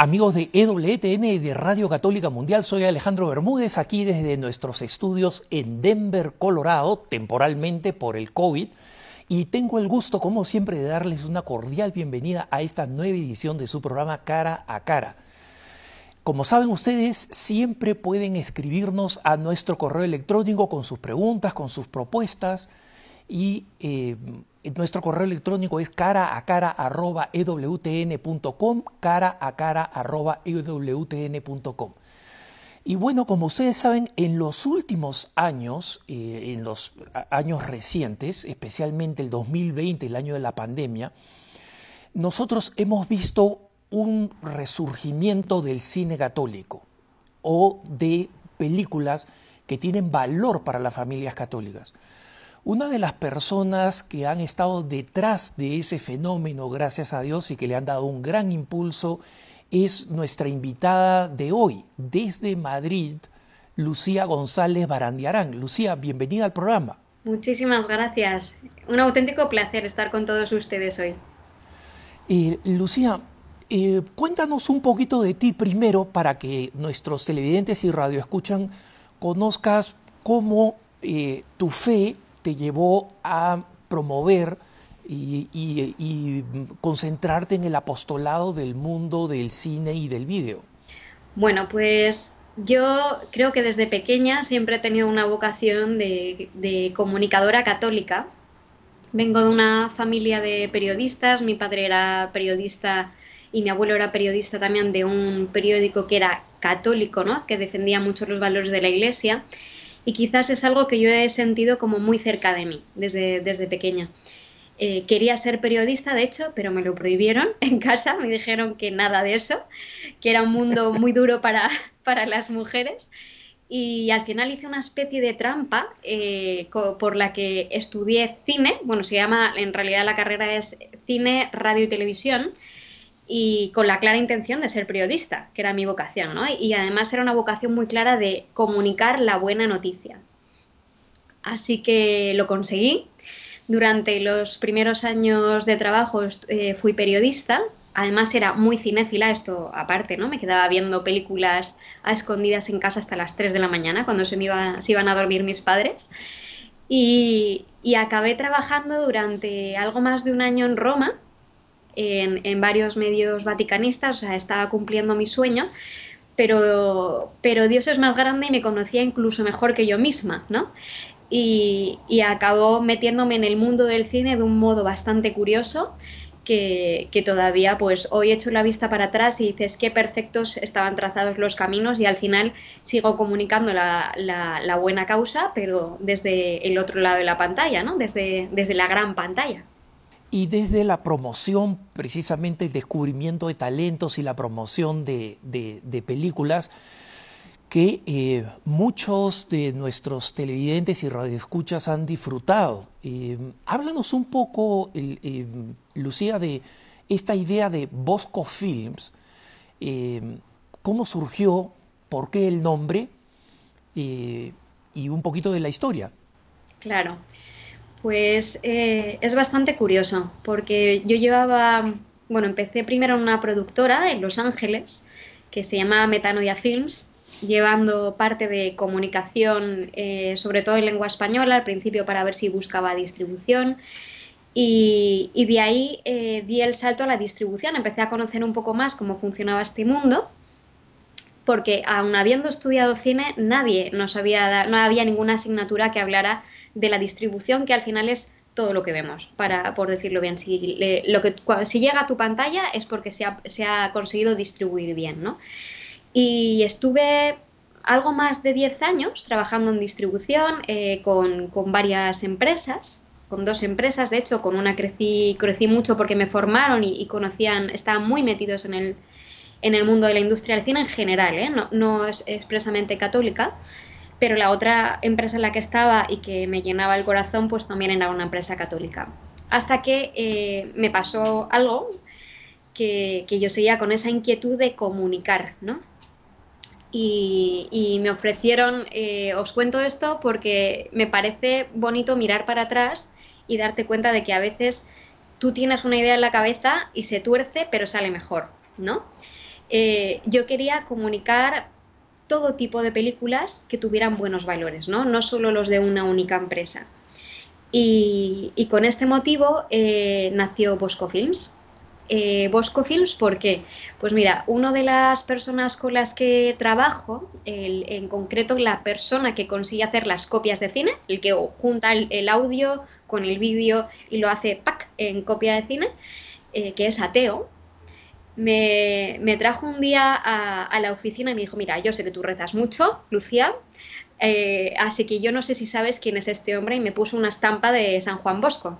Amigos de EWTN y de Radio Católica Mundial, soy Alejandro Bermúdez, aquí desde nuestros estudios en Denver, Colorado, temporalmente por el COVID, y tengo el gusto, como siempre, de darles una cordial bienvenida a esta nueva edición de su programa Cara a Cara. Como saben ustedes, siempre pueden escribirnos a nuestro correo electrónico con sus preguntas, con sus propuestas, y eh, nuestro correo electrónico es cara a cara arroba ewtn.com, cara a cara arroba ewtn.com. Y bueno, como ustedes saben, en los últimos años, eh, en los años recientes, especialmente el 2020, el año de la pandemia, nosotros hemos visto un resurgimiento del cine católico o de películas que tienen valor para las familias católicas. Una de las personas que han estado detrás de ese fenómeno, gracias a Dios, y que le han dado un gran impulso, es nuestra invitada de hoy, desde Madrid, Lucía González Barandiarán. Lucía, bienvenida al programa. Muchísimas gracias. Un auténtico placer estar con todos ustedes hoy. Eh, Lucía, eh, cuéntanos un poquito de ti primero para que nuestros televidentes y radioescuchan conozcas cómo eh, tu fe te llevó a promover y, concentrarte en el apostolado del mundo del cine y del vídeo? Bueno, pues yo creo que desde pequeña siempre he tenido una vocación de, comunicadora católica. Vengo de una familia de periodistas, mi padre era periodista y mi abuelo era periodista también de un periódico que era católico, ¿no? que defendía mucho los valores de la iglesia y quizás es algo que yo he sentido como muy cerca de mí desde, desde pequeña. Eh, quería ser periodista, de hecho, pero me lo prohibieron en casa, me dijeron que nada de eso, que era un mundo muy duro para, para las mujeres. Y al final hice una especie de trampa eh, por la que estudié cine, bueno, se llama, en realidad la carrera es cine, radio y televisión, y con la clara intención de ser periodista, que era mi vocación, ¿no? Y además era una vocación muy clara de comunicar la buena noticia. Así que lo conseguí. Durante los primeros años de trabajo eh, fui periodista. Además era muy cinéfila, esto aparte, ¿no? Me quedaba viendo películas a escondidas en casa hasta las 3 de la mañana, cuando se, me iba, se iban a dormir mis padres. Y, y acabé trabajando durante algo más de un año en Roma, en, varios medios vaticanistas, o sea, estaba cumpliendo mi sueño, pero, pero Dios es más grande y me conocía incluso mejor que yo misma, ¿no? Y, y acabó metiéndome en el mundo del cine de un modo bastante curioso. Que, que, todavía pues hoy echo la vista para atrás y dices qué perfectos estaban trazados los caminos y al final sigo comunicando la, la, la, buena causa, pero desde el otro lado de la pantalla, ¿no? Desde, desde la gran pantalla y desde la promoción, precisamente el descubrimiento de talentos y la promoción de, películas, que eh, muchos de nuestros televidentes y radioescuchas han disfrutado. Eh, háblanos un poco, eh, Lucía, de esta idea de Bosco Films, cómo surgió, por qué el nombre y un poquito de la historia. Claro. Pues eh, es bastante curioso, porque yo llevaba, bueno, empecé primero en una productora en Los Ángeles, que se llama Metanoia Films, llevando parte de comunicación, eh, sobre todo en lengua española, al principio para ver si buscaba distribución. Y, de ahí eh, di el salto a la distribución, empecé a conocer un poco más cómo funcionaba este mundo porque aun habiendo estudiado cine, nadie nos había no había ninguna asignatura que hablara de la distribución, que al final es todo lo que vemos, para, por decirlo bien. Si, lo que, si llega a tu pantalla es porque se ha, conseguido distribuir bien, ¿no? Y estuve algo más de 10 años trabajando en distribución eh, con, varias empresas, con dos empresas, de hecho, con una crecí, crecí mucho porque me formaron y, conocían, estaban muy metidos en el, en el mundo de la industria del cine en general, ¿eh? no, no es expresamente católica, pero la otra empresa en la que estaba y que me llenaba el corazón, pues también era una empresa católica. Hasta que eh, me pasó algo que, yo seguía con esa inquietud de comunicar, ¿no? Y, me ofrecieron, eh, os cuento esto porque me parece bonito mirar para atrás y darte cuenta de que a veces tú tienes una idea en la cabeza y se tuerce, pero sale mejor, ¿no? eh, yo quería comunicar todo tipo de películas que tuvieran buenos valores, ¿no? No solo los de una única empresa. Y, con este motivo eh, nació Bosco Films. Eh, Bosco Films, ¿por qué? Pues mira, una de las personas con las que trabajo, en concreto la persona que consigue hacer las copias de cine, el que junta el, audio con el vídeo y lo hace pack en copia de cine, eh, que es ateo, me, trajo un día a, la oficina y me dijo, mira, yo sé que tú rezas mucho, Lucía, eh, así que yo no sé si sabes quién es este hombre y me puso una estampa de San Juan Bosco.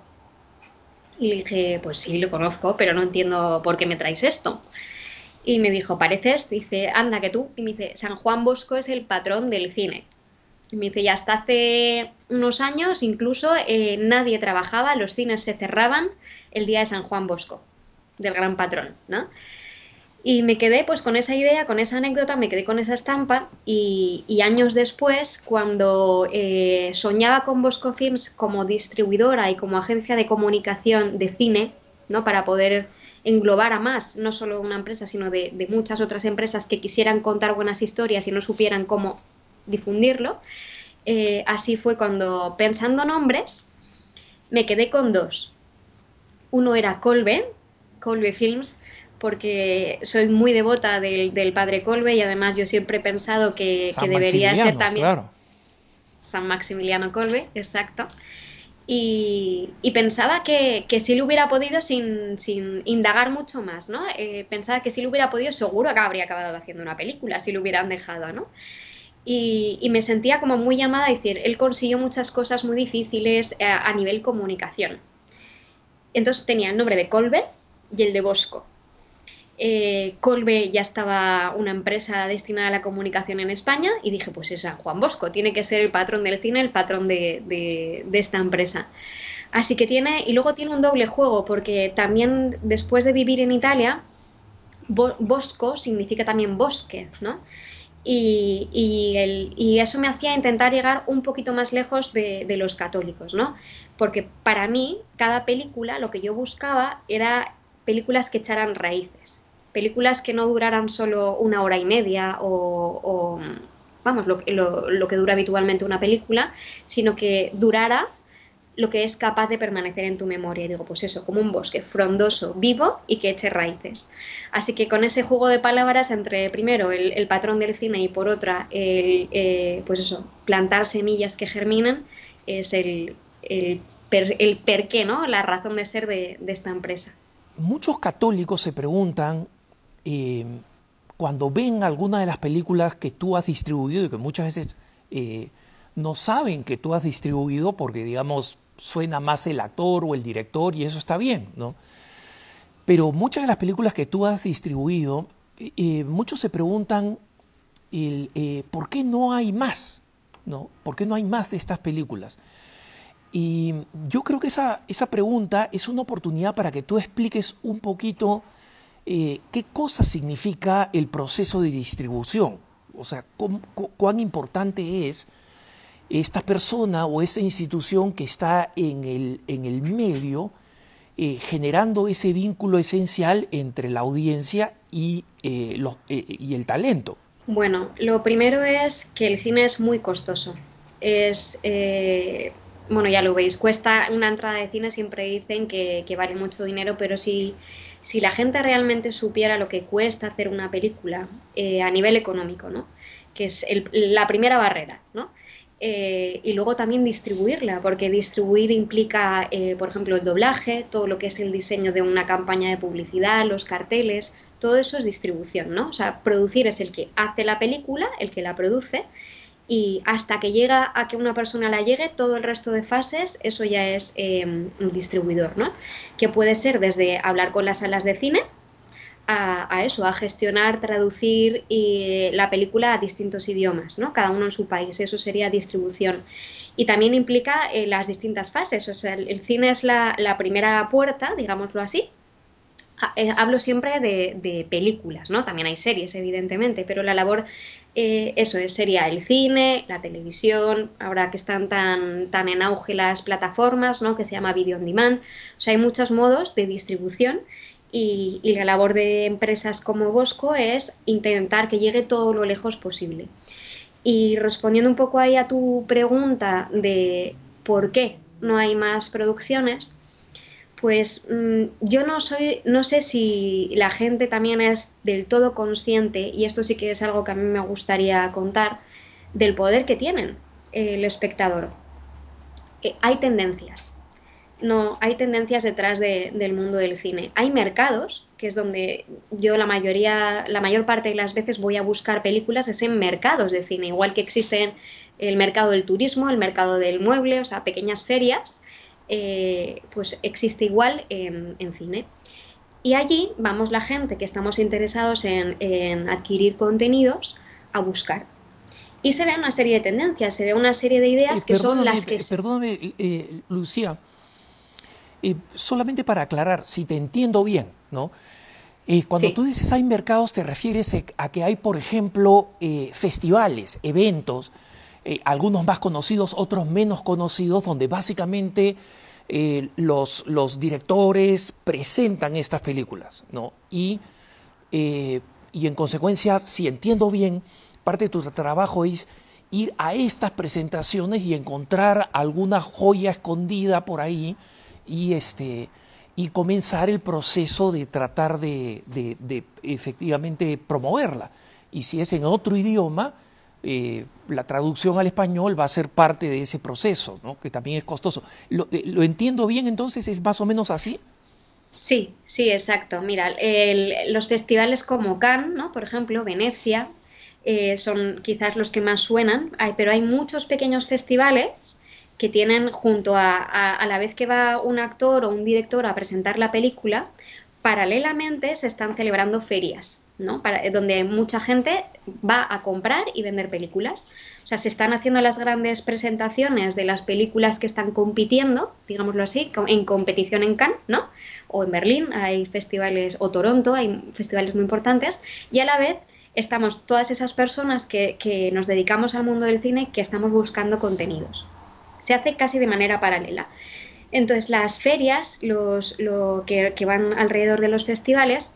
Y le dije, pues sí, lo conozco, pero no entiendo por qué me traes esto. Y me dijo, pareces, dice, anda que tú. Y me dice, San Juan Bosco es el patrón del cine. Y me dice, ya hasta hace unos años incluso eh, nadie trabajaba, los cines se cerraban el día de San Juan Bosco del gran patrón, ¿no? Y me quedé pues con esa idea, con esa anécdota, me quedé con esa estampa y, años después, cuando eh, soñaba con Bosco Films como distribuidora y como agencia de comunicación de cine, ¿no? Para poder englobar a más, no solo una empresa, sino de, muchas otras empresas que quisieran contar buenas historias y no supieran cómo difundirlo. Eh, así fue cuando, pensando nombres, me quedé con dos. Uno era Colbe, Colbe Films, porque soy muy devota del, padre Colbe y además yo siempre he pensado que, debería ser también San Maximiliano Colbe, exacto. Y, pensaba que, si lo hubiera podido sin, indagar mucho más, ¿no? Eh, pensaba que si lo hubiera podido seguro que habría acabado haciendo una película, si lo hubieran dejado, ¿no? Y, me sentía como muy llamada a decir, él consiguió muchas cosas muy difíciles a, eh, a nivel comunicación. Entonces tenía el nombre de Colbe, y el de Bosco. Eh, Colbe ya estaba una empresa destinada a la comunicación en España y dije, pues es Juan Bosco, tiene que ser el patrón del cine, el patrón de, esta empresa. Así que tiene, y luego tiene un doble juego, porque también después de vivir en Italia, Bosco significa también bosque, ¿no? Y, eso me hacía intentar llegar un poquito más lejos de, de, los católicos, ¿no? Porque para mí, cada película, lo que yo buscaba era películas que echaran raíces, películas que no duraran solo una hora y media o, vamos, lo, que dura habitualmente una película, sino que durara lo que es capaz de permanecer en tu memoria. Digo, pues eso, como un bosque frondoso, vivo y que eche raíces. Así que con ese juego de palabras entre primero el, patrón del cine y por otra el, eh, pues eso, plantar semillas que germinan, es el, el, per, qué, ¿no? La razón de ser de esta empresa muchos católicos se preguntan, eh, cuando ven alguna de las películas que tú has distribuido y que muchas veces eh, no saben que tú has distribuido porque, digamos, suena más el actor o el director y eso está bien, ¿no? Pero muchas de las películas que tú has distribuido, eh, muchos se preguntan por qué no hay más, ¿no? ¿Por qué no hay más de estas películas? Y yo creo que esa, esa pregunta es una oportunidad para que tú expliques un poquito eh, qué cosa significa el proceso de distribución. O sea, cuán importante es esta persona o esta institución que está en el, en el medio eh, generando ese vínculo esencial entre la audiencia y, eh, los, y el talento. Bueno, lo primero es que el cine es muy costoso. Es bueno, ya lo veis, cuesta una entrada de cine, siempre dicen que, vale mucho dinero, pero si, si, la gente realmente supiera lo que cuesta hacer una película eh, a nivel económico, ¿no? que es la primera barrera, ¿no? Eh, y luego también distribuirla, porque distribuir implica, eh, por ejemplo, el doblaje, todo lo que es el diseño de una campaña de publicidad, los carteles, todo eso es distribución, ¿no? O sea, producir es el que hace la película, el que la produce, y hasta que llega a que una persona la llegue, todo el resto de fases, eso ya es em, un distribuidor, ¿no? Que puede ser desde hablar con las salas de cine a, eso, a gestionar, traducir y, la película a distintos idiomas, ¿no? Cada uno en su país, eso sería distribución. Y también implica eh, las distintas fases, o sea, el, cine es la, la primera puerta, digámoslo así, eh, hablo siempre de, películas, ¿no? También hay series, evidentemente, pero la labor eh, eso es, sería el cine, la televisión, ahora que están tan, tan en auge las plataformas, ¿no? que se llama Video on Demand. O sea, hay muchos modos de distribución y, la labor de empresas como Bosco es intentar que llegue todo lo lejos posible. Y respondiendo un poco ahí a tu pregunta de por qué no hay más producciones, pues mm, yo no soy, no sé si la gente también es del todo consciente, y esto sí que es algo que a mí me gustaría contar, del poder que tienen el espectador. Eh, hay tendencias. No, hay tendencias detrás del mundo del cine. Hay mercados, que es donde yo la mayoría, la mayor parte de las veces voy a buscar películas, es en mercados de cine, igual que existen el mercado del turismo, el mercado del mueble, o sea, pequeñas ferias, eh, pues existe igual en, cine. Y allí vamos la gente que estamos interesados en, adquirir contenidos a buscar. Y se ve una serie de tendencias, se ve una serie de ideas que son las que... Perdóname, eh, Lucía, eh, solamente para aclarar, si te entiendo bien, ¿no? cuando tú dices hay mercados, te refieres a que hay, por ejemplo, festivales, eventos, eh, algunos más conocidos, otros menos conocidos, donde básicamente eh, los, los, directores presentan estas películas, ¿no? Y, eh, y en consecuencia, si entiendo bien, parte de tu trabajo es ir a estas presentaciones y encontrar alguna joya escondida por ahí y este y comenzar el proceso de tratar de, de efectivamente promoverla. Y si es en otro idioma, eh, la traducción al español va a ser parte de ese proceso, que también es costoso. ¿Lo, eh, entiendo bien entonces? ¿Es más o menos así? Sí, sí, exacto. Mira, los festivales como Cannes, ¿no? por ejemplo, Venecia, eh, son quizás los que más suenan, pero hay muchos pequeños festivales que tienen junto a, a la vez que va un actor o un director a presentar la película, paralelamente se están celebrando ferias ¿no? Para, eh, donde mucha gente va a comprar y vender películas. O sea, se están haciendo las grandes presentaciones de las películas que están compitiendo, digámoslo así, en competición en Cannes, ¿no? O en Berlín, hay festivales, o Toronto, hay festivales muy importantes, y a la vez estamos todas esas personas que, nos dedicamos al mundo del cine que estamos buscando contenidos. Se hace casi de manera paralela. Entonces, las ferias, lo que van alrededor de los festivales,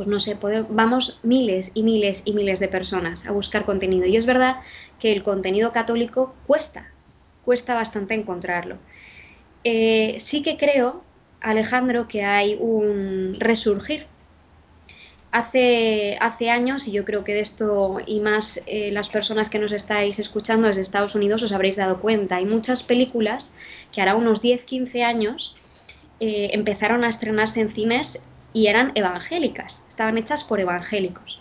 pues no sé, vamos miles y miles y miles de personas a buscar contenido. Y es verdad que el contenido católico cuesta, cuesta bastante encontrarlo. Eh, sí que creo, Alejandro, que hay un resurgir. Hace, hace años, y yo creo que de esto y más eh, las personas que nos estáis escuchando desde Estados Unidos os habréis dado cuenta, hay muchas películas que hará unos 10-15 años eh, empezaron a estrenarse en cines y eran evangélicas, estaban hechas por evangélicos,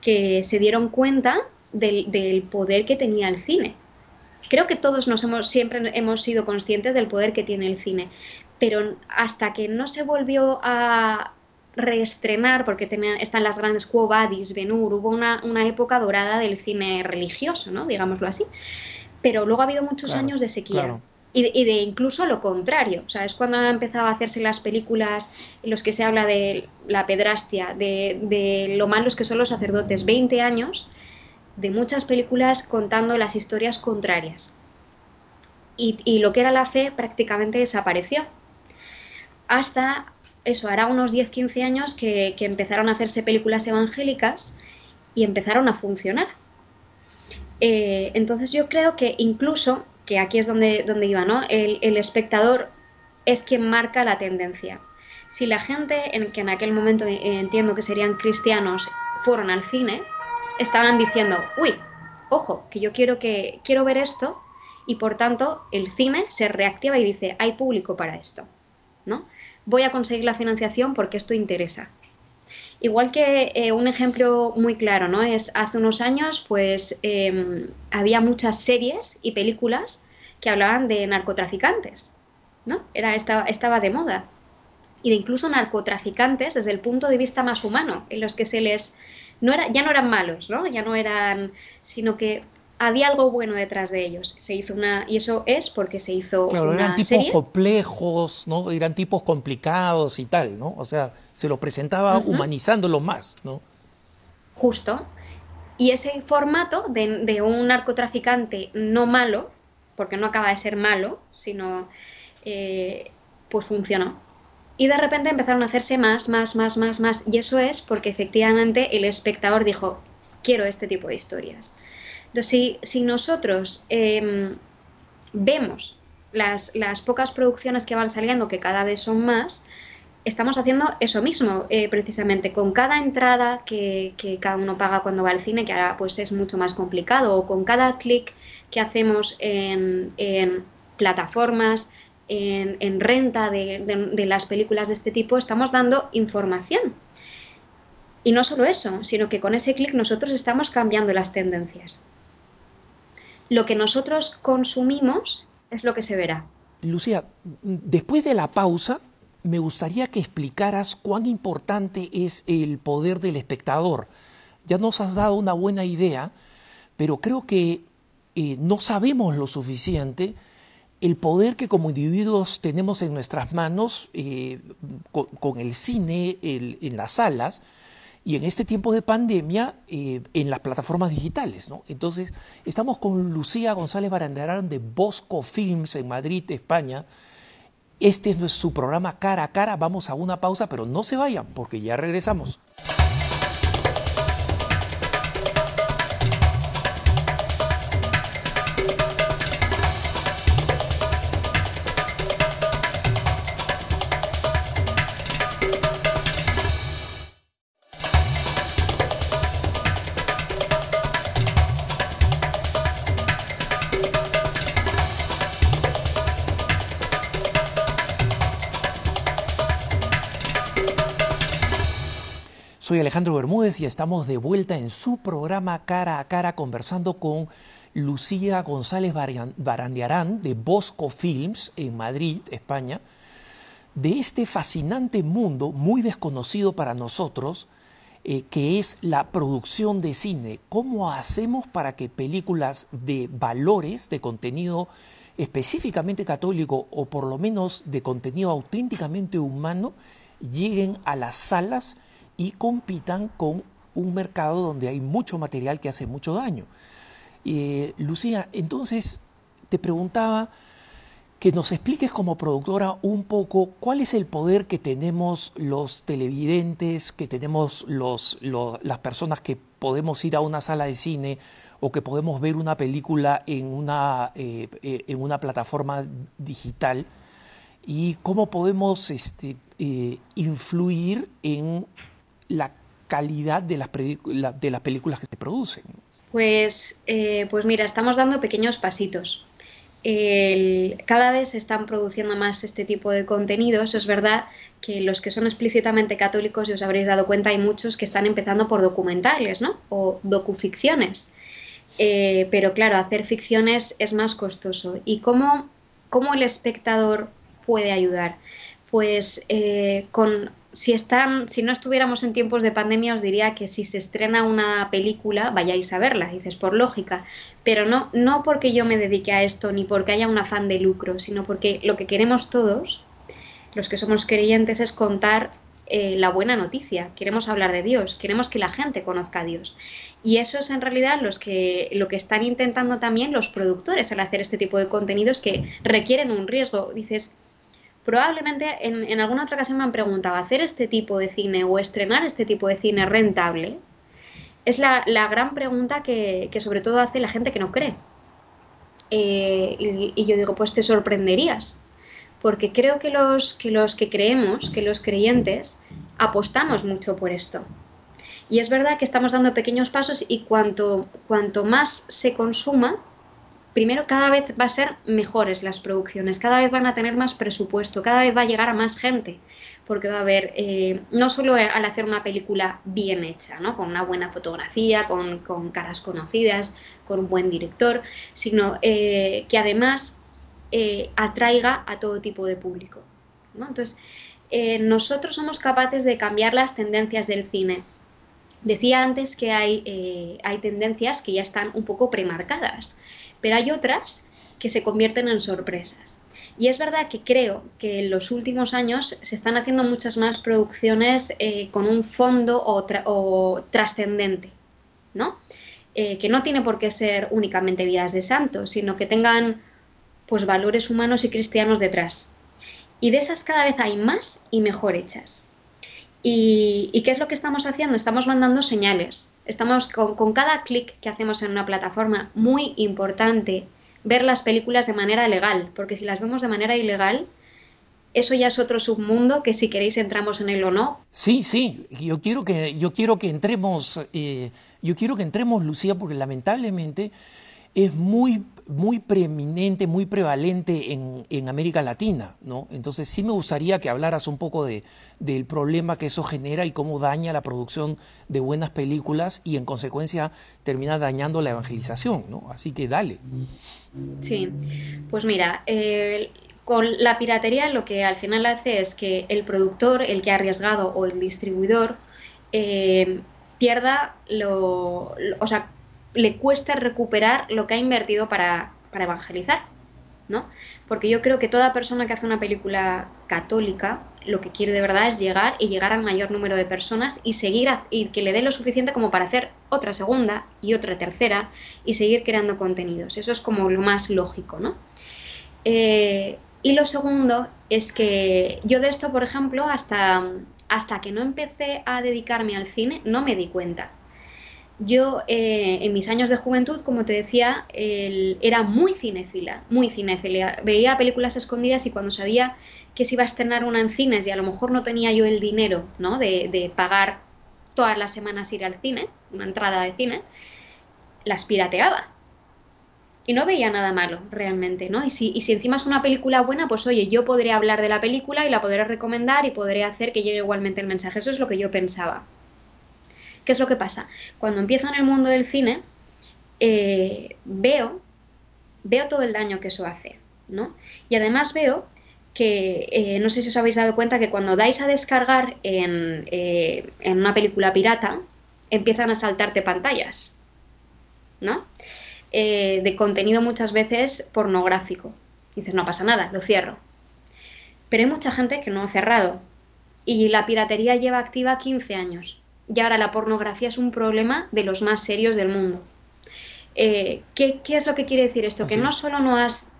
que se dieron cuenta del, poder que tenía el cine. Creo que todos nos hemos, siempre hemos sido conscientes del poder que tiene el cine, pero hasta que no se volvió a reestrenar, porque tenía, están las grandes Quo Vadis, Benur, hubo una, época dorada del cine religioso, ¿no? digámoslo así, pero luego ha habido muchos años de sequía y de, incluso lo contrario. O sea, es cuando han empezado a hacerse las películas en los que se habla de la pedrastia, de, lo malos que son los sacerdotes. 20 años de muchas películas contando las historias contrarias. Y, lo que era la fe prácticamente desapareció. Hasta eso, hará unos 10-15 años que, empezaron a hacerse películas evangélicas y empezaron a funcionar. Eh, entonces yo creo que incluso que aquí es donde, donde iba, ¿no? El, espectador es quien marca la tendencia. Si la gente, en, que en aquel momento eh, entiendo que serían cristianos, fueron al cine, estaban diciendo, uy, ojo, que yo quiero, que, quiero ver esto, y por tanto el cine se reactiva y dice, hay público para esto, ¿no? Voy a conseguir la financiación porque esto interesa. Igual que eh, un ejemplo muy claro, ¿no? Es hace unos años, pues em, había muchas series y películas que hablaban de narcotraficantes, ¿no? Era, estaba, estaba de moda. Y de incluso narcotraficantes desde el punto de vista más humano, en los que se les no era, ya no eran malos, ¿no? Ya no eran, sino que había algo bueno detrás de ellos. Se hizo una y eso es porque se hizo claro, eran tipos complejos, ¿no? Eran tipos complicados y tal, ¿no? O sea, se lo presentaba humanizándolo más, ¿no? Justo. Y ese formato de, un narcotraficante no malo, porque no acaba de ser malo, sino eh, pues funcionó. Y de repente empezaron a hacerse más, más, más, más, más. Y eso es porque efectivamente el espectador dijo, quiero este tipo de historias. Entonces, si, nosotros em, vemos las, pocas producciones que van saliendo, que cada vez son más, estamos haciendo eso mismo, eh, precisamente, con cada entrada que, cada uno paga cuando va al cine, que ahora pues es mucho más complicado, o con cada clic que hacemos en, en plataformas en, renta de, las películas de este tipo, estamos dando información. Y no solo eso, sino que con ese clic nosotros estamos cambiando las tendencias. Lo que nosotros consumimos es lo que se verá. Lucía, después de la pausa, me gustaría que explicaras cuán importante es el poder del espectador. Ya nos has dado una buena idea, pero creo que eh, no sabemos lo suficiente el poder que como individuos tenemos en nuestras manos eh, con, el cine en las salas y en este tiempo de pandemia eh, en las plataformas digitales. Entonces, estamos con Lucía González Barandarán de Bosco Films en Madrid, España. Este es su programa cara a cara. Vamos a una pausa, pero no se vayan porque ya regresamos. Alejandro Bermúdez y estamos de vuelta en su programa Cara a Cara conversando con Lucía González Barandiarán de Bosco Films en Madrid, España, de este fascinante mundo muy desconocido para nosotros, eh, que es la producción de cine. ¿Cómo hacemos para que películas de valores, de contenido específicamente católico o por lo menos de contenido auténticamente humano, lleguen a las salas? Y compitan con un mercado donde hay mucho material que hace mucho daño. Eh, Lucía, entonces te preguntaba que nos expliques como productora un poco cuál es el poder que tenemos los televidentes, que tenemos los, las personas que podemos ir a una sala de cine o que podemos ver una película en una, eh, eh, en una plataforma digital y cómo podemos este, influir en la calidad de las, de las películas que se producen? Pues, eh, pues mira, estamos dando pequeños pasitos. cada vez se están produciendo más este tipo de contenidos. Es verdad que los que son explícitamente católicos, y os habréis dado cuenta, hay muchos que están empezando por documentales, ¿no? O docuficciones. Eh, pero claro, hacer ficciones es más costoso. ¿Y cómo, cómo el espectador puede ayudar? Pues eh, con si, están, si no estuviéramos en tiempos de pandemia, os diría que si se estrena una película, vayáis a verla, dices por lógica, pero no, no porque yo me dedique a esto ni porque haya un afán de lucro, sino porque lo que queremos todos, los que somos creyentes, es contar eh, la buena noticia, queremos hablar de Dios, queremos que la gente conozca a Dios. Y eso es en realidad los que, lo que están intentando también los productores al hacer este tipo de contenidos que requieren un riesgo. Dices, probablemente en, alguna otra ocasión me han preguntado, ¿hacer este tipo de cine o estrenar este tipo de cine rentable? Es la, gran pregunta que, sobre todo hace la gente que no cree. Eh, y, yo digo, pues te sorprenderías, porque creo que los, que los que creemos, que los creyentes, apostamos mucho por esto. Y es verdad que estamos dando pequeños pasos y cuanto, cuanto más se consuma, primero cada vez va a ser mejores las producciones, cada vez van a tener más presupuesto, cada vez va a llegar a más gente, porque va a haber, eh, no solo al hacer una película bien hecha, ¿no? con una buena fotografía, con, caras conocidas, con un buen director, sino eh, que además eh, atraiga a todo tipo de público. Entonces, nosotros somos capaces de cambiar las tendencias del cine. Decía antes que hay, hay tendencias que ya están un poco premarcadas pero hay otras que se convierten en sorpresas. Y es verdad que creo que en los últimos años se están haciendo muchas más producciones eh, con un fondo o, trascendente, ¿no? Eh, que no tiene por qué ser únicamente vidas de santos, sino que tengan pues valores humanos y cristianos detrás. Y de esas cada vez hay más y mejor hechas. ¿Y, qué es lo que estamos haciendo? Estamos mandando señales. Estamos con, cada clic que hacemos en una plataforma, muy importante ver las películas de manera legal, porque si las vemos de manera ilegal, eso ya es otro submundo que si queréis entramos en él o no. Sí, sí, yo quiero que, yo quiero que entremos, eh, yo quiero que entremos, Lucía, porque lamentablemente es muy, muy preeminente, muy prevalente en, en, América Latina, ¿no? Entonces sí me gustaría que hablaras un poco de, del problema que eso genera y cómo daña la producción de buenas películas y en consecuencia termina dañando la evangelización, ¿no? Así que dale. Sí, pues mira, con la piratería lo que al final hace es que el productor, el que ha arriesgado o el distribuidor eh, pierda lo, o sea, le cuesta recuperar lo que ha invertido para, para evangelizar, ¿no? Porque yo creo que toda persona que hace una película católica lo que quiere de verdad es llegar y llegar al mayor número de personas y seguir y que le dé lo suficiente como para hacer otra segunda y otra tercera y seguir creando contenidos. Eso es como lo más lógico, ¿no? Eh, y lo segundo es que yo de esto, por ejemplo, hasta, hasta que no empecé a dedicarme al cine, no me di cuenta. Yo eh, en mis años de juventud, como te decía, era muy cinéfila, muy cinéfila. Veía películas escondidas y cuando sabía que se iba a estrenar una en cines y a lo mejor no tenía yo el dinero ¿no? de, de pagar todas las semanas ir al cine, una entrada de cine, las pirateaba y no veía nada malo realmente, ¿no? Y si, y si encima es una película buena, pues oye, yo podré hablar de la película y la podré recomendar y podré hacer que llegue igualmente el mensaje. Eso es lo que yo pensaba. ¿Qué es lo que pasa? Cuando empiezo en el mundo del cine, eh, veo, veo todo el daño que eso hace, ¿no? Y además veo que, eh, no sé si os habéis dado cuenta que cuando dais a descargar en, eh, en una película pirata, empiezan a saltarte pantallas, ¿no? De contenido muchas veces pornográfico. Dices, no pasa nada, lo cierro. Pero hay mucha gente que no ha cerrado. Y la piratería lleva activa 15 años. Y ahora la pornografía es un problema de los más serios del mundo. Eh, ¿qué, es lo que quiere decir esto? Que no solo no has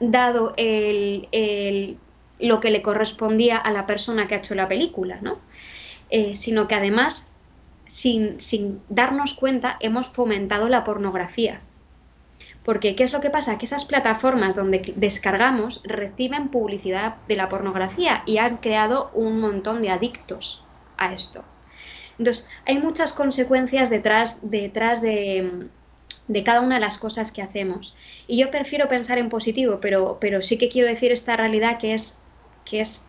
dado el, lo que le correspondía a la persona que ha hecho la película, ¿no? Eh, sino que además, sin, sin darnos cuenta, hemos fomentado la pornografía. Porque, ¿qué es lo que pasa? Que esas plataformas donde descargamos reciben publicidad de la pornografía y han creado un montón de adictos a esto. Entonces, hay muchas consecuencias detrás, detrás de, cada una de las cosas que hacemos. Y yo prefiero pensar en positivo, pero, pero sí que quiero decir esta realidad que es, que es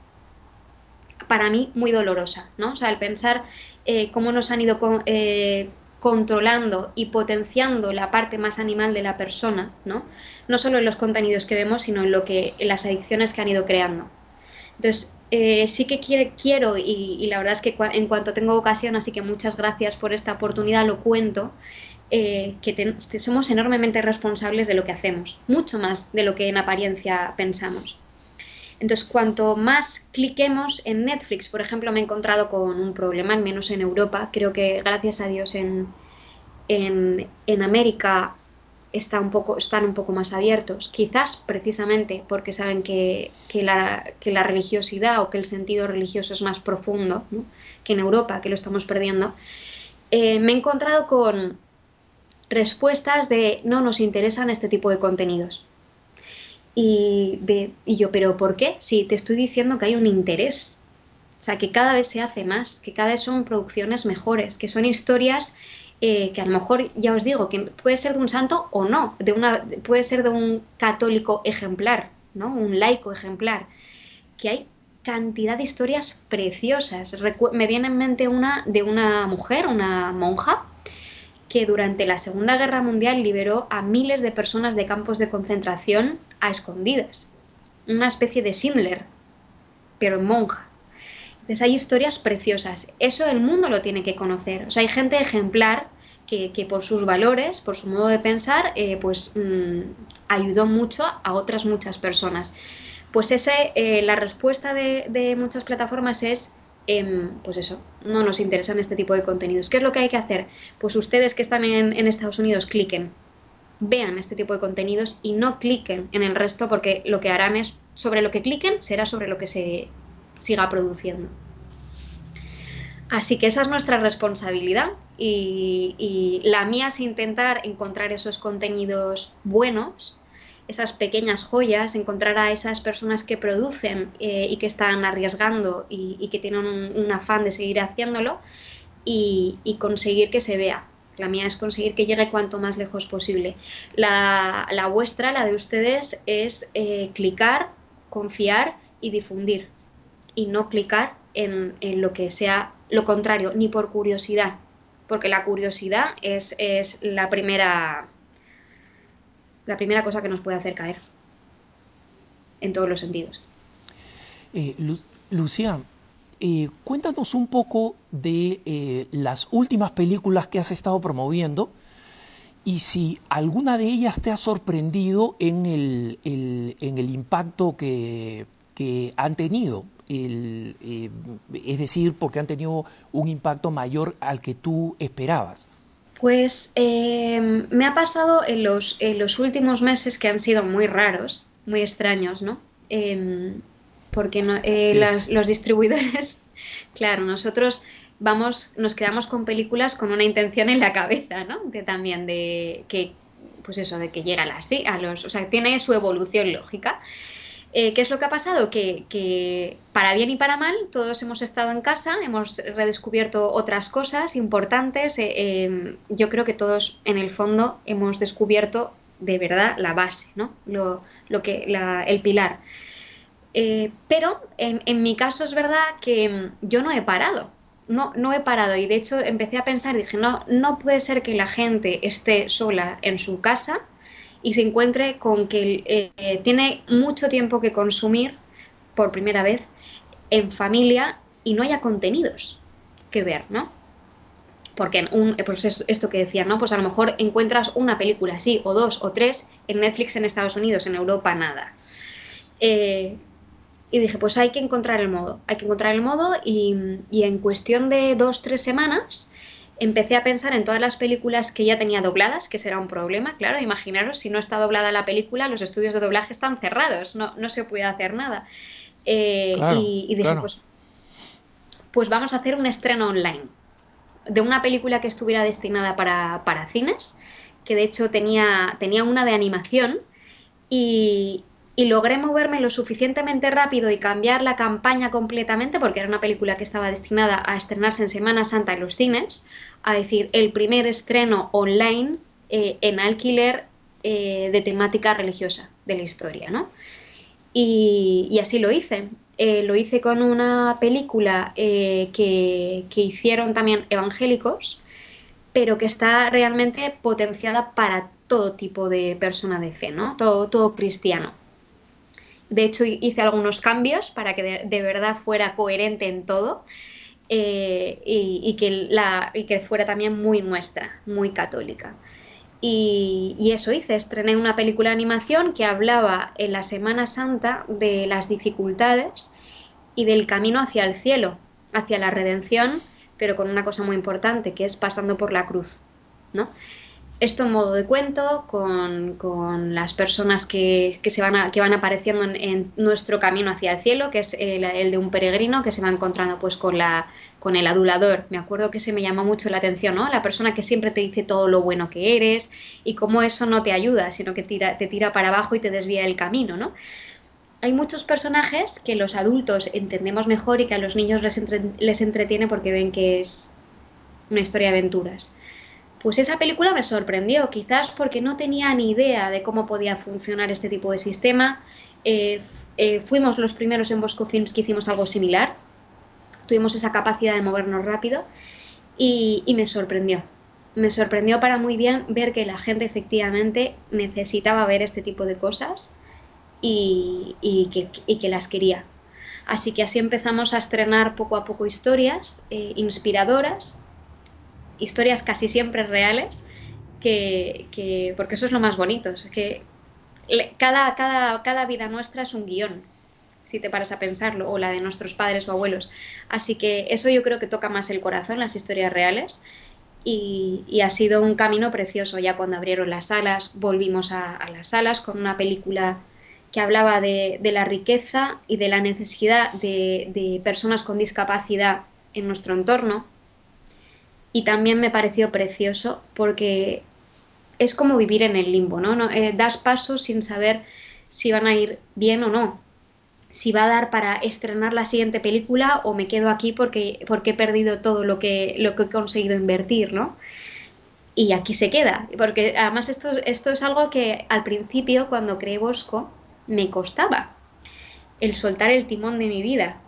para mí muy dolorosa, ¿no? O sea, el pensar eh, cómo nos han ido eh, controlando y potenciando la parte más animal de la persona, ¿no? No solo en los contenidos que vemos, sino en lo que en las adicciones que han ido creando. Entonces, eh, sí que quiero, y, la verdad es que en cuanto tengo ocasión, así que muchas gracias por esta oportunidad, lo cuento, eh, que somos enormemente responsables de lo que hacemos, mucho más de lo que en apariencia pensamos. Entonces, cuanto más cliquemos en Netflix, por ejemplo, me he encontrado con un problema, al menos en Europa, creo que gracias a Dios en, en, América está un poco, están un poco más abiertos, quizás precisamente porque saben que, la, religiosidad o que el sentido religioso es más profundo que en Europa, que lo estamos perdiendo. Eh, me he encontrado con respuestas de no nos interesan este tipo de contenidos. Y, de, y yo, ¿pero por qué? Si te estoy diciendo que hay un interés. O sea, que cada vez se hace más, que cada vez son producciones mejores, que son historias eh, que a lo mejor, ya os digo, que puede ser de un santo o no, de una, puede ser de un católico ejemplar, ¿no? Un laico ejemplar. Que hay cantidad de historias preciosas. me viene en mente una de una mujer, una monja, que durante la Segunda Guerra Mundial liberó a miles de personas de campos de concentración a escondidas. Una especie de Schindler, pero monja. Entonces hay historias preciosas. Eso el mundo lo tiene que conocer. O sea, hay gente ejemplar que, por sus valores, por su modo de pensar, eh, pues mm, ayudó mucho a otras muchas personas. Pues ese, eh, la respuesta de, muchas plataformas es Em, pues eso, no nos interesan este tipo de contenidos. ¿Qué es lo que hay que hacer? Pues ustedes que están en, Estados Unidos, cliquen, vean este tipo de contenidos y no cliquen en el resto porque lo que harán es sobre lo que cliquen será sobre lo que se siga produciendo. Así que esa es nuestra responsabilidad y, la mía es intentar encontrar esos contenidos buenos, esas pequeñas joyas, encontrar a esas personas que producen eh, y que están arriesgando y, que tienen un, afán de seguir haciéndolo y, conseguir que se vea. La mía es conseguir que llegue cuanto más lejos posible. La, vuestra, la de ustedes, es eh, clicar, confiar y difundir. Y no clicar en, lo que sea lo contrario, ni por curiosidad, porque la curiosidad es, la primera la primera cosa que nos puede hacer caer en todos los sentidos. Eh, Lucía, eh, cuéntanos un poco de eh, las últimas películas que has estado promoviendo y si alguna de ellas te ha sorprendido en el, en el impacto que, que han tenido eh, es decir, porque han tenido un impacto mayor al que tú esperabas? Pues em, me ha pasado en los, en los últimos meses que han sido muy raros, muy extraños, ¿no? Em, porque eh, los distribuidores, claro, nosotros vamos, nos quedamos con películas con una intención en la cabeza, ¿no? De, también de que, pues eso, de que llega a, las, a los, o sea, tiene su evolución lógica. Eh, ¿Qué es lo que ha pasado? Que, para bien y para mal todos hemos estado en casa, hemos redescubierto otras cosas importantes. Eh, em, yo creo que todos en el fondo hemos descubierto de verdad la base, ¿no? Lo, que, el pilar. Eh, pero en, mi caso es verdad que em, yo no he parado. No, no he parado y de hecho empecé a pensar, dije, no, no puede ser que la gente esté sola en su casa y se encuentre con que eh, tiene mucho tiempo que consumir por primera vez en familia y no haya contenidos que ver, ¿no? Porque un, pues esto que decía, ¿no? Pues a lo mejor encuentras una película así, o dos, o tres, en Netflix en Estados Unidos, en Europa nada. Eh, y dije, pues hay que encontrar el modo, hay que encontrar el modo y, y en cuestión de dos, tres semanas empecé a pensar en todas las películas que ya tenía dobladas, que será un problema, claro, imaginaros, si no está doblada la película, los estudios de doblaje están cerrados, no, no se puede hacer nada. Eh, y, dije, pues, pues vamos a hacer un estreno online de una película que estuviera destinada para, para cines, que de hecho tenía, tenía una de animación y, y logré moverme lo suficientemente rápido y cambiar la campaña completamente, porque era una película que estaba destinada a estrenarse en Semana Santa en los cines, a decir, el primer estreno online eh, en alquiler eh, de temática religiosa de la historia, ¿no? Y, así lo hice. Eh, lo hice con una película que, que hicieron también evangélicos, pero que está realmente potenciada para todo tipo de persona de fe, ¿no? Todo, todo cristiano. De hecho, hice algunos cambios para que de, verdad fuera coherente en todo eh, y, que fuera también muy nuestra, muy católica. Y, eso hice, estrené una película de animación que hablaba en la Semana Santa de las dificultades y del camino hacia el cielo, hacia la redención, pero con una cosa muy importante, que es pasando por la cruz. ¿no? Esto en modo de cuento, con, las personas que, se van que van apareciendo en, nuestro camino hacia el cielo, que es el, de un peregrino que se va encontrando pues con, la, con el adulador. Me acuerdo que se me llamó mucho la atención, ¿no? La persona que siempre te dice todo lo bueno que eres y cómo eso no te ayuda, sino que tira, te tira para abajo y te desvía el camino, ¿no? Hay muchos personajes que los adultos entendemos mejor y que a los niños les, les entretiene porque ven que es una historia de aventuras. Pues esa película me sorprendió, quizás porque no tenía ni idea de cómo podía funcionar este tipo de sistema. Eh, eh, fuimos los primeros en Bosco Films que hicimos algo similar. Tuvimos esa capacidad de movernos rápido y, me sorprendió. Me sorprendió para muy bien ver que la gente efectivamente necesitaba ver este tipo de cosas y, que, las quería. Así que así empezamos a estrenar poco a poco historias eh, inspiradoras historias casi siempre reales, que, porque eso es lo más bonito, es que cada, cada, cada vida nuestra es un guion, si te paras a pensarlo, o la de nuestros padres o abuelos. Así que eso yo creo que toca más el corazón, las historias reales. Y, ha sido un camino precioso. Ya cuando abrieron las salas, volvimos a, las salas con una película que hablaba de, la riqueza y de la necesidad de, personas con discapacidad en nuestro entorno. Y también me pareció precioso porque es como vivir en el limbo, ¿no? Eh, das pasos sin saber si van a ir bien o no, si va a dar para estrenar la siguiente película o me quedo aquí porque, porque he perdido todo lo que, lo que he conseguido invertir, ¿no? Y aquí se queda, porque además esto, esto es algo que al principio, cuando creé Bosco, me costaba el soltar el timón de mi vida.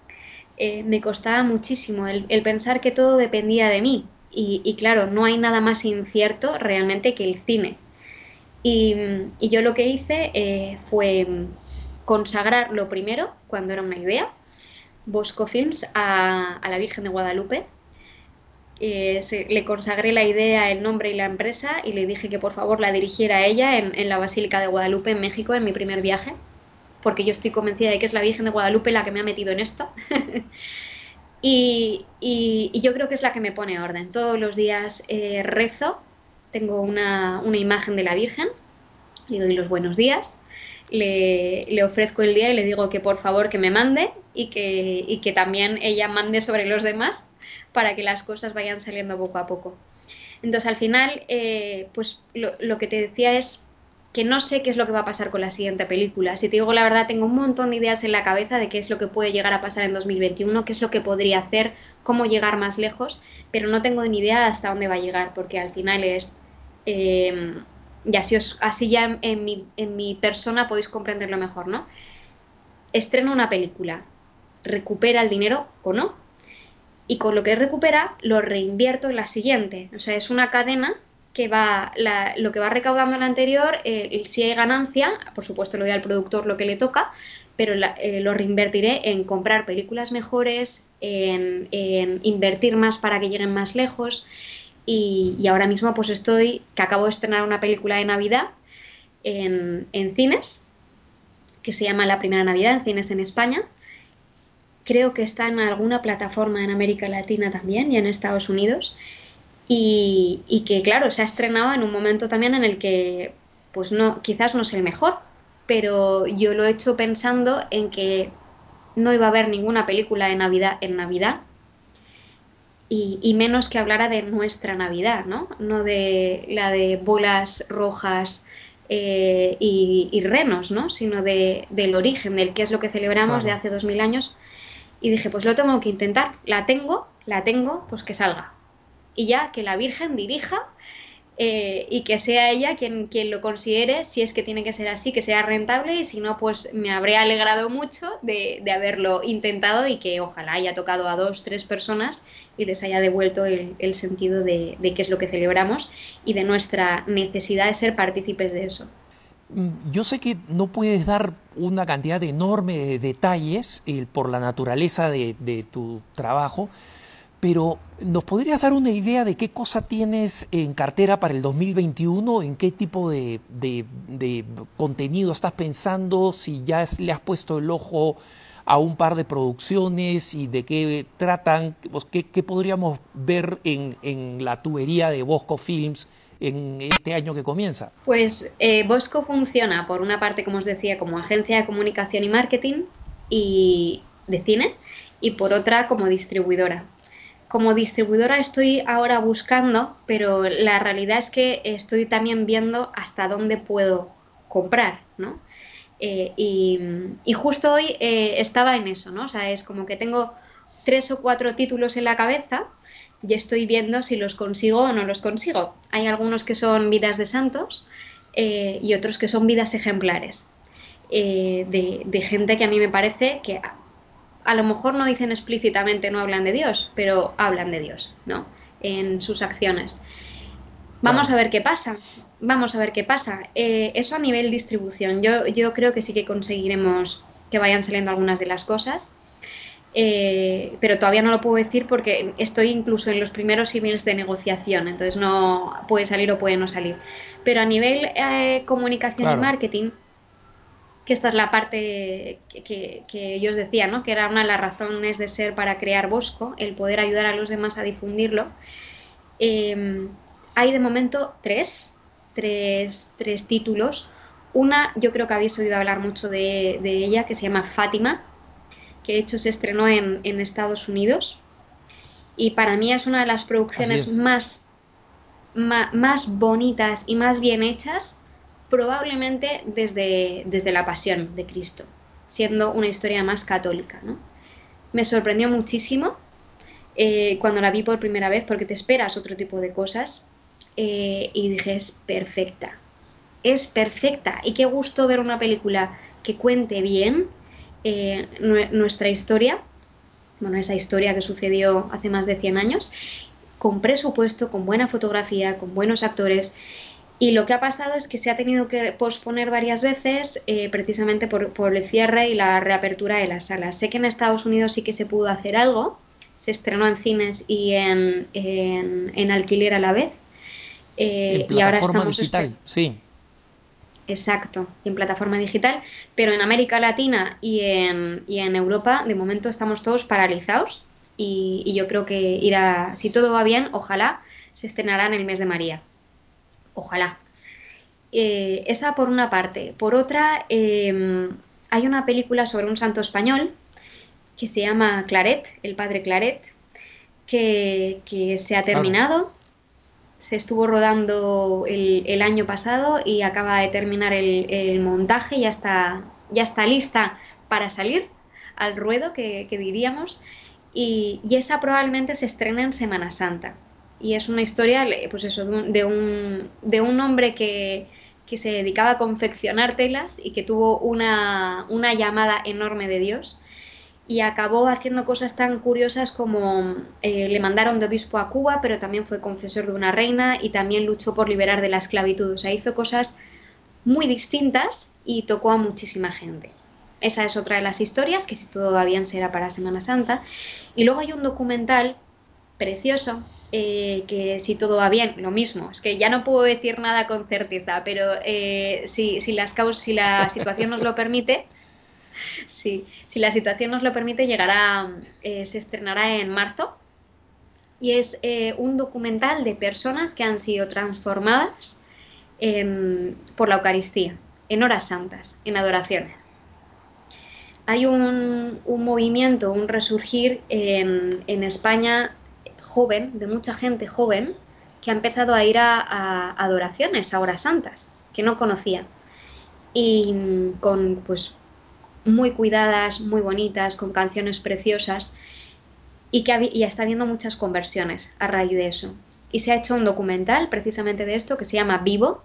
Eh, me costaba muchísimo el, pensar que todo dependía de mí. Y, claro, no hay nada más incierto realmente que el cine. Y, yo lo que hice eh, fue consagrar lo primero, cuando era una idea, Bosco Films a, la Virgen de Guadalupe. Eh, le consagré la idea, el nombre y la empresa y le dije que por favor la dirigiera a ella en la Basílica de Guadalupe en México en mi primer viaje porque yo estoy convencida de que es la Virgen de Guadalupe la que me ha metido en esto. y, yo creo que es la que me pone orden. Todos los días eh, rezo, tengo una, imagen de la Virgen, le doy los buenos días, le, ofrezco el día y le digo que por favor que me mande y que, que también ella mande sobre los demás para que las cosas vayan saliendo poco a poco. Entonces al final, eh, pues lo que te decía es que no sé qué es lo que va a pasar con la siguiente película. Si te digo la verdad, tengo un montón de ideas en la cabeza de qué es lo que puede llegar a pasar en 2021, qué es lo que podría hacer, cómo llegar más lejos, pero no tengo ni idea hasta dónde va a llegar, porque al final es... Em, y así, así ya en, mi, en mi persona podéis comprenderlo mejor, ¿no? Estreno una película, recupera el dinero o no, y con lo que recupera lo reinvierto en la siguiente. O sea, es una cadena que va lo que va recaudando en la anterior, eh, si hay ganancia, por supuesto le doy al productor lo que le toca, pero eh, lo reinvertiré en comprar películas mejores, en, invertir más para que lleguen más lejos. Y, ahora mismo pues estoy, que acabo de estrenar una película de Navidad en, en cines, que se llama La Primera Navidad en cines en España. Creo que está en alguna plataforma en América Latina también y en Estados Unidos. Y, que, claro, se ha estrenado en un momento también en el que, pues no, quizás no es el mejor, pero yo lo he hecho pensando en que no iba a haber ninguna película de Navidad en Navidad y, menos que hablara de nuestra Navidad, ¿no? No de la de bolas rojas eh, y, renos, ¿no? Sino de, del origen, del qué es lo que celebramos de hace dos mil años. Y dije, pues lo tengo que intentar, la tengo, la tengo, pues que salga y ya que la Virgen dirija eh, y que sea ella quien, quien lo considere, si es que tiene que ser así, que sea rentable y si no, pues me habré alegrado mucho de, haberlo intentado y que ojalá haya tocado a dos, tres personas y les haya devuelto el, sentido de, qué es lo que celebramos y de nuestra necesidad de ser partícipes de eso. Mm, yo sé que no puedes dar una cantidad enorme de detalles eh, por la naturaleza de, de tu trabajo, pero ¿nos podrías dar una idea de qué cosa tienes en cartera para el 2021? ¿En qué tipo de, contenido estás pensando? Si ya le has puesto el ojo a un par de producciones y de qué tratan, pues, qué, podríamos ver en, la tubería de Bosco Films en este año que comienza? Pues eh, Bosco funciona, por una parte, como os decía, como agencia de comunicación y marketing y de cine, y por otra como distribuidora como distribuidora estoy ahora buscando, pero la realidad es que estoy también viendo hasta dónde puedo comprar, ¿no? Eh, y, justo hoy eh, estaba en eso, ¿no? O sea, es como que tengo tres o cuatro títulos en la cabeza y estoy viendo si los consigo o no los consigo. Hay algunos que son vidas de santos eh, y otros que son vidas ejemplares. de, de, gente que a mí me parece que a lo mejor no dicen explícitamente no hablan de Dios, pero hablan de Dios, ¿no? En sus acciones. Vamos a ver qué pasa. Vamos a ver qué pasa. Eh, eso a nivel distribución. Yo, yo creo que sí que conseguiremos que vayan saliendo algunas de las cosas. Eh, pero todavía no lo puedo decir porque estoy incluso en los primeros emails de negociación, entonces no puede salir o puede no salir. Pero a nivel eh, comunicación y marketing, que esta es la parte que, que, yo os decía, ¿no? que era una de las razones de ser para crear Bosco, el poder ayudar a los demás a difundirlo. Em, hay de momento tres, tres, tres títulos. Una, yo creo que habéis oído hablar mucho de, ella, que se llama Fátima, que de hecho se estrenó en, Estados Unidos. Y para mí es una de las producciones más, más, bonitas y más bien hechas, probablemente desde, desde la Pasión de Cristo, siendo una historia más católica. ¿no? Me sorprendió muchísimo eh, cuando la vi por primera vez, porque te esperas otro tipo de cosas, eh, y dije, es perfecta es perfecta y qué gusto ver una película que cuente bien eh, nuestra historia, bueno, esa historia que sucedió hace más de 100 años, con presupuesto, con buena fotografía, con buenos actores. Y lo que ha pasado es que se ha tenido que posponer varias veces eh, precisamente por, el cierre y la reapertura de las salas. Sé que en Estados Unidos sí que se pudo hacer algo, se estrenó en cines y en, en, alquiler a la vez. Eh, y ahora estamos digital, sí. Exacto, en plataforma digital, pero en América Latina y en, en Europa de momento estamos todos paralizados y, yo creo que irá, si todo va bien, ojalá se estrenará en el mes de María. Ojalá. Eh, esa por una parte. Por otra, em, hay una película sobre un santo español que se llama Claret, el padre Claret, que, se ha terminado se estuvo rodando el, año pasado y acaba de terminar el, montaje, ya está, ya está lista para salir al ruedo, que, diríamos, y, esa probablemente se estrena en Semana Santa. Y es una historia, pues eso, de un, de un, hombre que, que, se dedicaba a confeccionar telas y que tuvo una, una llamada enorme de Dios y acabó haciendo cosas tan curiosas como eh, le mandaron de obispo a Cuba, pero también fue confesor de una reina y también luchó por liberar de la esclavitud. O sea, hizo cosas muy distintas y tocó a muchísima gente. Esa es otra de las historias, que si todo va bien será para Semana Santa. Y luego hay un documental precioso, eh, que si todo va bien, lo mismo. Es que ya no puedo decir nada con certeza, pero eh, si, si, las si la situación nos lo permite, sí, si la situación nos lo permite, llegará, eh, se estrenará en marzo. Y es un documental de personas que han sido transformadas por la Eucaristía, en horas santas, en adoraciones. Hay un, movimiento, un resurgir en, España joven, de mucha gente joven, que ha empezado a ir a, adoraciones, a horas santas, que no conocía. Y con pues muy cuidadas, muy bonitas, con canciones preciosas y que ya está habiendo muchas conversiones a raíz de eso. Y se ha hecho un documental precisamente de esto que se llama Vivo,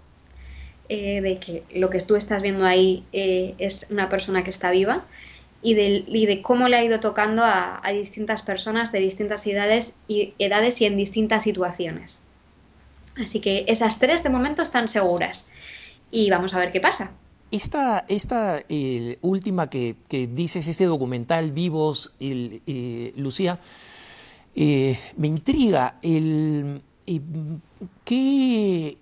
eh, de que lo que tú estás viendo ahí eh, es una persona que está viva y de, de cómo le ha ido tocando a, distintas personas de distintas edades y, edades y en distintas situaciones. Así que esas tres de momento están seguras y vamos a ver qué pasa. Esta, esta eh, última que, dices, este documental Vivos, eh, Lucía, eh, me intriga. El, ¿qué,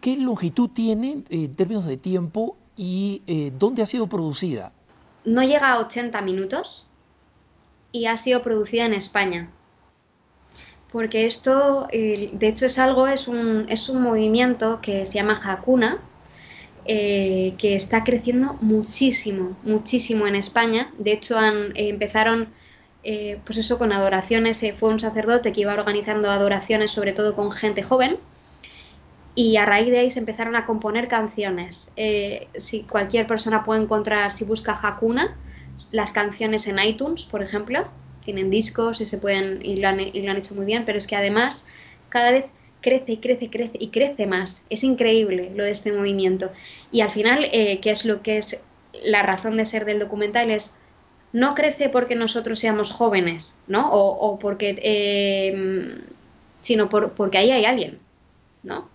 qué, longitud tiene en términos de tiempo y dónde ha sido producida? No llega a 80 minutos y ha sido producida en España. Porque esto, de hecho, es algo, es un, es un movimiento que se llama Hakuna, eh, que está creciendo muchísimo, muchísimo en España. De hecho, han, eh, empezaron eh, pues eso con adoraciones. fue un sacerdote que iba organizando adoraciones, sobre todo con gente joven. Y a raíz de ahí se empezaron a componer canciones. si cualquier persona puede encontrar, si busca Hakuna, las canciones en iTunes, por ejemplo, tienen discos y se pueden y lo han, hecho muy bien, pero es que además cada vez crece y crece, crece y crece más. Es increíble lo de este movimiento. Y al final, eh, ¿qué es lo que es la razón de ser del documental? Es no crece porque nosotros seamos jóvenes, ¿no? O, porque, eh, sino por, porque ahí hay alguien, ¿no?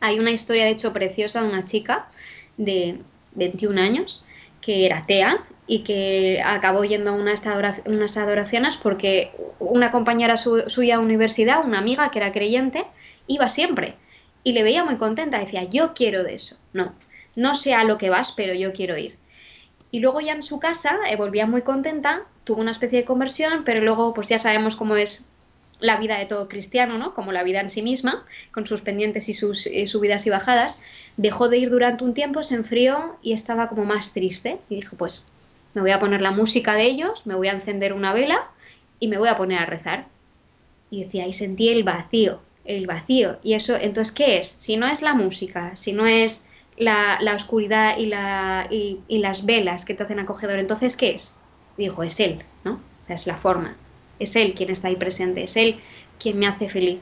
Hay una historia, de hecho, preciosa de una chica de 21 años que era atea y que acabó yendo a unas adoraciones porque una compañera suya a universidad, una amiga que era creyente, iba siempre y le veía muy contenta, decía, yo quiero de eso, no, no sé a lo que vas, pero yo quiero ir. Y luego ya en su casa eh, volvía muy contenta, tuvo una especie de conversión, pero luego pues ya sabemos cómo es la vida de todo cristiano, ¿no? Como la vida en sí misma, con sus pendientes y sus eh, subidas y bajadas. Dejó de ir durante un tiempo, se enfrió y estaba como más triste. Y dijo, pues me voy a poner la música de ellos, me voy a encender una vela y me voy a poner a rezar. Y decía, y sentí el vacío, el vacío. Y eso, entonces, ¿qué es? Si no es la música, si no es la, oscuridad y, la, y, las velas que te hacen acogedor, entonces, ¿qué es? dijo, es Él, ¿no? O sea, es la forma. Es Él quien está ahí presente, es Él quien me hace feliz.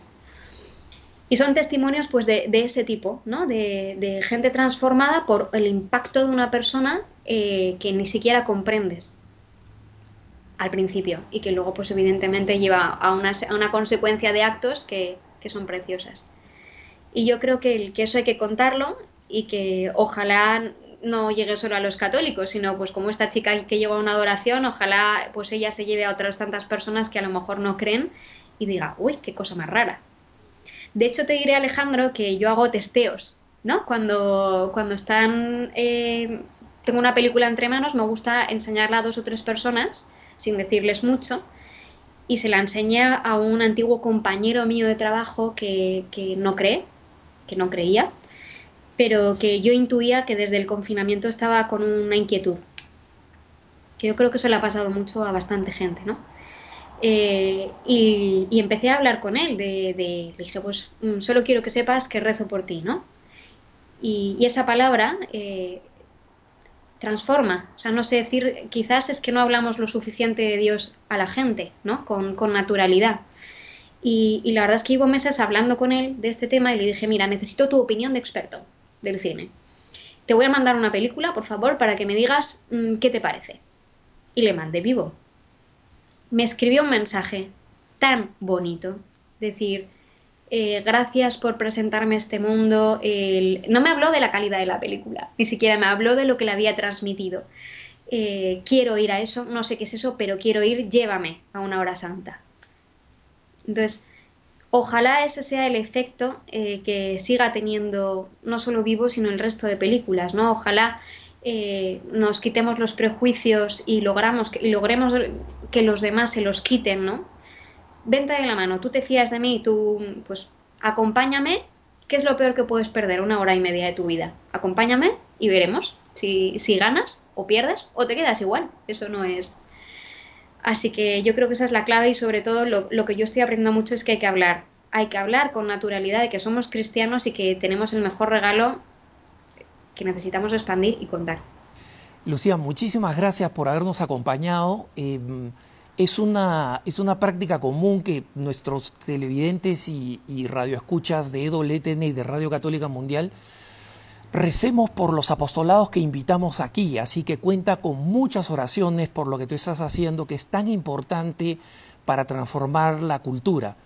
Y son testimonios pues de, ese tipo, ¿no? De, gente transformada por el impacto de una persona eh, que ni siquiera comprendes al principio y que luego pues evidentemente lleva a una, consecuencia de actos que, son preciosas. Y yo creo que, que eso hay que contarlo y que ojalá no llegue solo a los católicos, sino pues como esta chica que llegó a una adoración, ojalá pues ella se lleve a otras tantas personas que a lo mejor no creen y diga, uy, qué cosa más rara. De hecho, te diré, Alejandro, que yo hago testeos, ¿no? Cuando, cuando están... Eh, tengo una película entre manos, me gusta enseñarla a dos o tres personas, sin decirles mucho, y se la enseñé a un antiguo compañero mío de trabajo que, que no cree, que no creía, pero que yo intuía que desde el confinamiento estaba con una inquietud, que yo creo que eso le ha pasado mucho a bastante gente, ¿no? Eh, y, empecé a hablar con él, de, le dije, pues mm, solo quiero que sepas que rezo por ti, ¿no? Y, esa palabra eh, transforma, o sea, no sé decir, quizás es que no hablamos lo suficiente de Dios a la gente, ¿no? Con, naturalidad. Y, la verdad es que llevo meses hablando con él de este tema y le dije, mira, necesito tu opinión de experto del cine. Te voy a mandar una película, por favor, para que me digas mm, qué te parece. Y le mandé vivo me escribió un mensaje tan bonito, decir, eh, gracias por presentarme este mundo. No me habló de la calidad de la película, ni siquiera me habló de lo que le había transmitido. Eh, quiero ir a eso, no sé qué es eso, pero quiero ir, llévame a una hora santa. Entonces, ojalá ese sea el efecto eh, que siga teniendo no solo Vivo, sino el resto de películas, ¿no? Ojalá eh, nos quitemos los prejuicios y, logramos y logremos que los demás se los quiten, ¿no? Vente de la mano, tú te fías de mí, tú, pues, acompáñame. ¿Qué es lo peor que puedes perder? Una hora y media de tu vida. Acompáñame y veremos si, si ganas o pierdes o te quedas igual. Eso no es. Así que yo creo que esa es la clave y sobre todo lo, que yo estoy aprendiendo mucho es que hay que hablar. Hay que hablar con naturalidad de que somos cristianos y que tenemos el mejor regalo que necesitamos expandir y contar. Lucía, muchísimas gracias por habernos acompañado. Em, es, una, es una práctica común que nuestros televidentes y, radioescuchas de EWTN y de Radio Católica Mundial recemos por los apostolados que invitamos aquí, así que cuenta con muchas oraciones por lo que tú estás haciendo, que es tan importante para transformar la cultura.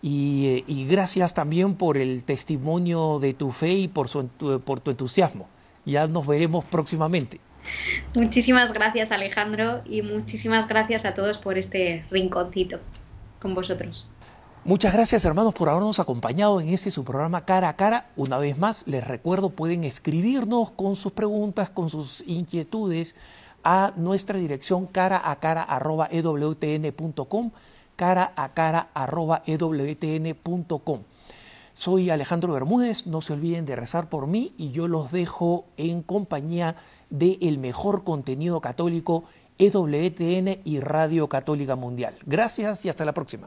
Y, gracias también por el testimonio de tu fe y por, por tu entusiasmo. Ya nos veremos próximamente. Muchísimas gracias Alejandro y muchísimas gracias a todos por este rinconcito con vosotros. Muchas gracias hermanos por habernos acompañado en este su programa Cara a Cara. Una vez más, les recuerdo, pueden escribirnos con sus preguntas, con sus inquietudes a nuestra dirección cara a cara arroba ewtn.com cara a cara arroba ewtn.com. Soy Alejandro Bermúdez, no se olviden de rezar por mí y yo los dejo en compañía del el mejor contenido católico EWTN y Radio Católica Mundial. Gracias y hasta la próxima.